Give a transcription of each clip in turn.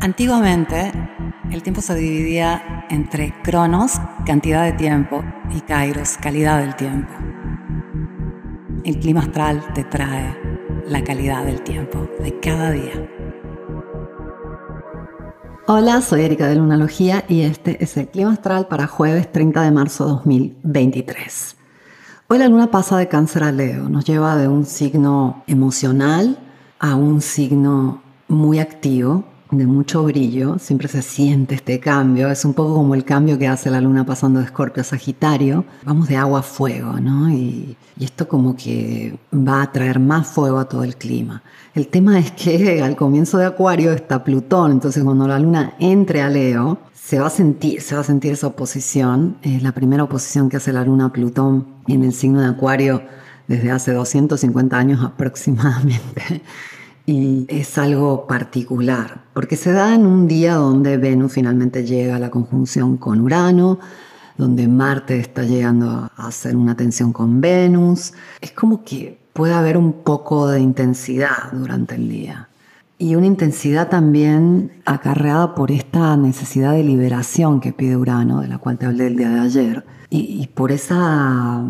Antiguamente, el tiempo se dividía entre cronos, cantidad de tiempo, y kairos, calidad del tiempo. El clima astral te trae la calidad del tiempo de cada día. Hola, soy Erika de Lunalogía y este es el clima astral para jueves 30 de marzo 2023. Hoy la luna pasa de cáncer a Leo, nos lleva de un signo emocional a un signo muy activo, de mucho brillo, siempre se siente este cambio, es un poco como el cambio que hace la luna pasando de Escorpio a Sagitario, vamos de agua a fuego, ¿no? Y, esto como que va a traer más fuego a todo el clima. El tema es que al comienzo de Acuario está Plutón, entonces cuando la luna entre a Leo, se va a sentir, se va a sentir esa oposición, es la primera oposición que hace la luna a Plutón en el signo de Acuario desde hace 250 años aproximadamente y es algo particular, porque se da en un día donde Venus finalmente llega a la conjunción con Urano, donde Marte está llegando a hacer una tensión con Venus. Es como que puede haber un poco de intensidad durante el día. Y una intensidad también acarreada por esta necesidad de liberación que pide Urano, de la cual te hablé el día de ayer, y, y por esa,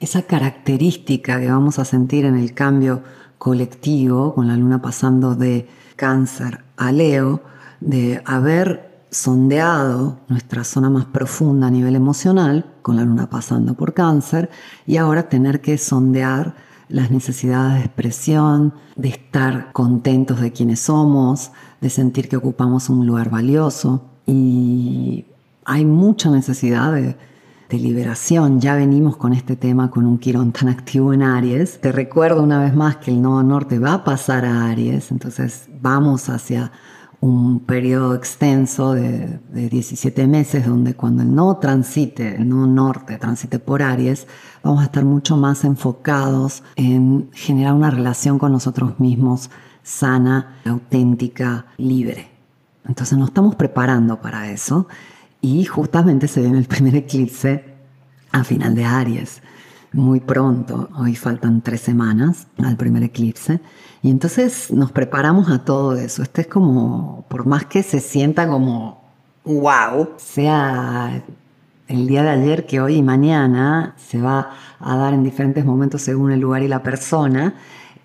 esa característica que vamos a sentir en el cambio colectivo, con la luna pasando de cáncer a Leo, de haber sondeado nuestra zona más profunda a nivel emocional, con la luna pasando por cáncer, y ahora tener que sondear las necesidades de expresión, de estar contentos de quienes somos, de sentir que ocupamos un lugar valioso. Y hay mucha necesidad de, de liberación. Ya venimos con este tema con un Quirón tan activo en Aries. Te recuerdo una vez más que el Nodo Norte va a pasar a Aries, entonces vamos hacia un periodo extenso de, de 17 meses donde cuando el Nodo transite, el Nodo Norte transite por Aries, vamos a estar mucho más enfocados en generar una relación con nosotros mismos sana, auténtica, libre. Entonces nos estamos preparando para eso y justamente se viene el primer eclipse a final de Aries, muy pronto. Hoy faltan tres semanas al primer eclipse. Y entonces nos preparamos a todo eso. Este es como, por más que se sienta como wow, sea el día de ayer que hoy y mañana se va a dar en diferentes momentos según el lugar y la persona.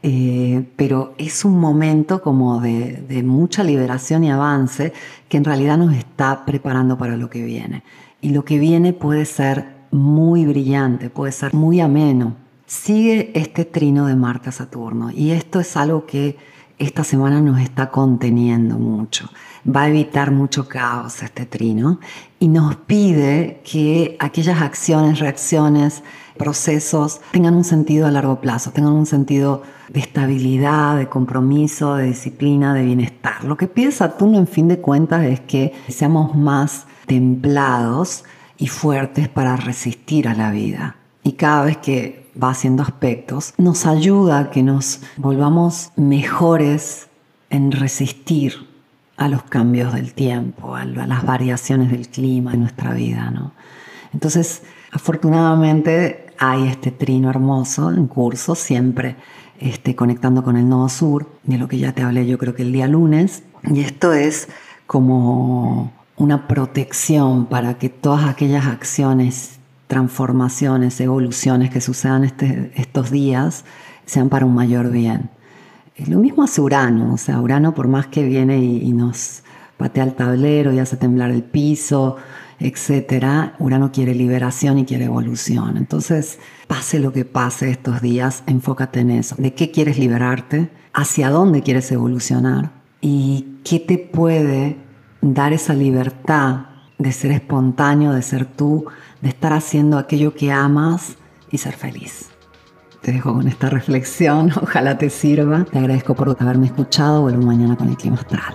Eh, pero es un momento como de, de, mucha liberación y avance que en realidad nos está preparando para lo que viene. Y lo que viene puede ser muy brillante, puede ser muy ameno. Sigue este trino de Marte a Saturno y esto es algo que esta semana nos está conteniendo mucho. Va a evitar mucho caos este trino y nos pide que aquellas acciones, reacciones, procesos tengan un sentido a largo plazo, tengan un sentido de estabilidad, de compromiso, de disciplina, de bienestar. Lo que pide Saturno en fin de cuentas es que seamos más templados y fuertes para resistir a la vida. Y cada vez que va haciendo aspectos, nos ayuda a que nos volvamos mejores en resistir a los cambios del tiempo, a las variaciones del clima en nuestra vida. ¿no? Entonces, afortunadamente hay este trino hermoso en curso, siempre este, conectando con el nodo sur, de lo que ya te hablé yo creo que el día lunes. Y esto es como una protección para que todas aquellas acciones, transformaciones, evoluciones que sucedan este, estos días sean para un mayor bien. Lo mismo hace Urano, o sea, Urano por más que viene y, nos patea el tablero y hace temblar el piso, etcétera, Urano quiere liberación y quiere evolución. Entonces, pase lo que pase estos días, enfócate en eso. ¿De qué quieres liberarte? ¿Hacia dónde quieres evolucionar? ¿Y qué te puede dar esa libertad de ser espontáneo, de ser tú, de estar haciendo aquello que amas y ser feliz. Te dejo con esta reflexión, ojalá te sirva. Te agradezco por haberme escuchado. Vuelvo mañana con el clima astral.